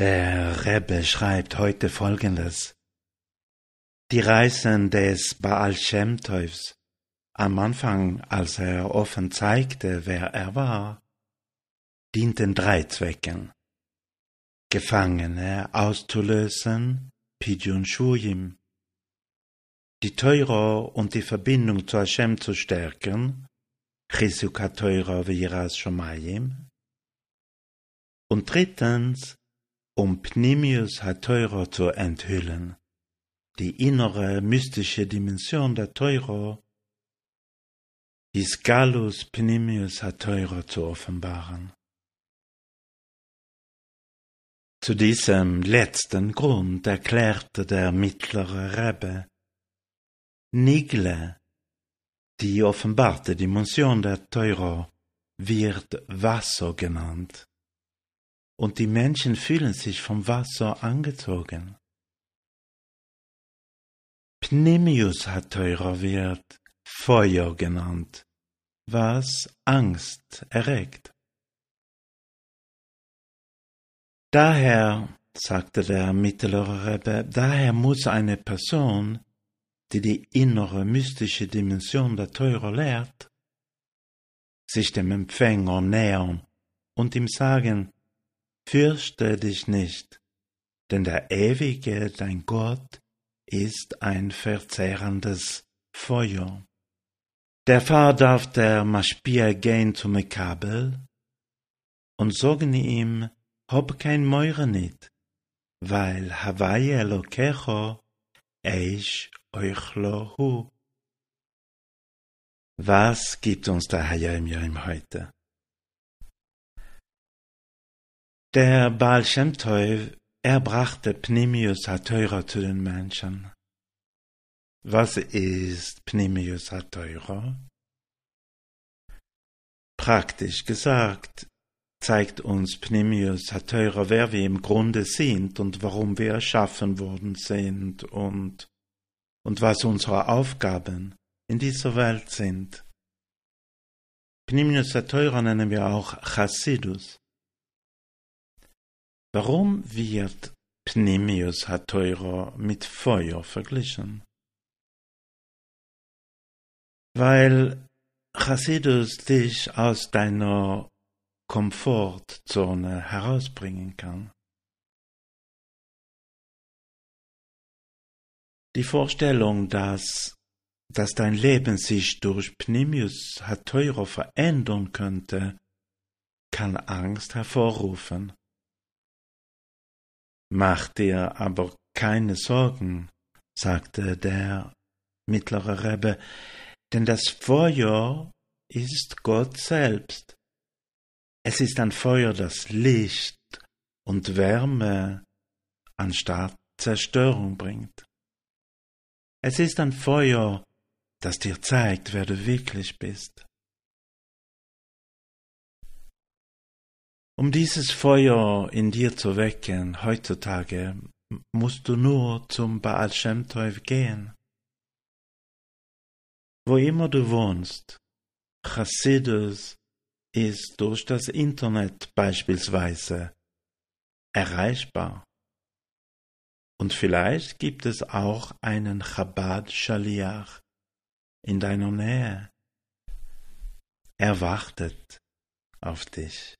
Rebbe schreibt heute Folgendes. Die Reisen des Baal Shem Tovs am Anfang, als er offen zeigte, wer er war, dienten drei Zwecken. Gefangene auszulösen, Pidyon Shuyim, die Teuro und die Verbindung zu Hashem zu stärken, Chisuka Teuro Viras Shomayim, und drittens, um Pnimius HaTeuro zu enthüllen, die innere mystische Dimension der Teuro, Isgalus Pnimius HaTeuro zu offenbaren. Zu diesem letzten Grund erklärte der mittlere Rebbe, Nigle, die offenbarte Dimension der Teuro, wird Wasser genannt und die Menschen fühlen sich vom Wasser angezogen. Pneumius hat teurer wird Feuer genannt, was Angst erregt. Daher, sagte der mittlere Rebbe, daher muss eine Person, die die innere mystische Dimension der Teure lehrt, sich dem Empfänger nähern und ihm sagen, Fürchte dich nicht, denn der Ewige, dein Gott, ist ein verzehrendes Feuer. Der Pfarr darf der Maschpia gehen zum Kabel und sagen ihm, hab kein Meure nit, weil Hawaii Elokecho eish euch hu. Was gibt uns der Hayim heute? Der Baal Shem Tov, er brachte Pnimius HaTeura zu den Menschen. Was ist Pnimius HaTeura? Praktisch gesagt zeigt uns Pnimius HaTeura, wer wir im Grunde sind und warum wir erschaffen worden sind und, und was unsere Aufgaben in dieser Welt sind. Pnimius HaTeura nennen wir auch Chassidus. Warum wird Pneumius HaTeuro mit Feuer verglichen? Weil Chassidus dich aus deiner Komfortzone herausbringen kann. Die Vorstellung, dass, dass dein Leben sich durch Pneumius HaTeuro verändern könnte, kann Angst hervorrufen. Mach dir aber keine Sorgen, sagte der mittlere Rebbe, denn das Feuer ist Gott selbst. Es ist ein Feuer, das Licht und Wärme anstatt Zerstörung bringt. Es ist ein Feuer, das dir zeigt, wer du wirklich bist. Um dieses Feuer in dir zu wecken, heutzutage, musst du nur zum Baal Shem Tov gehen. Wo immer du wohnst, Chassidus ist durch das Internet beispielsweise erreichbar. Und vielleicht gibt es auch einen Chabad Shaliach in deiner Nähe. Er wartet auf dich.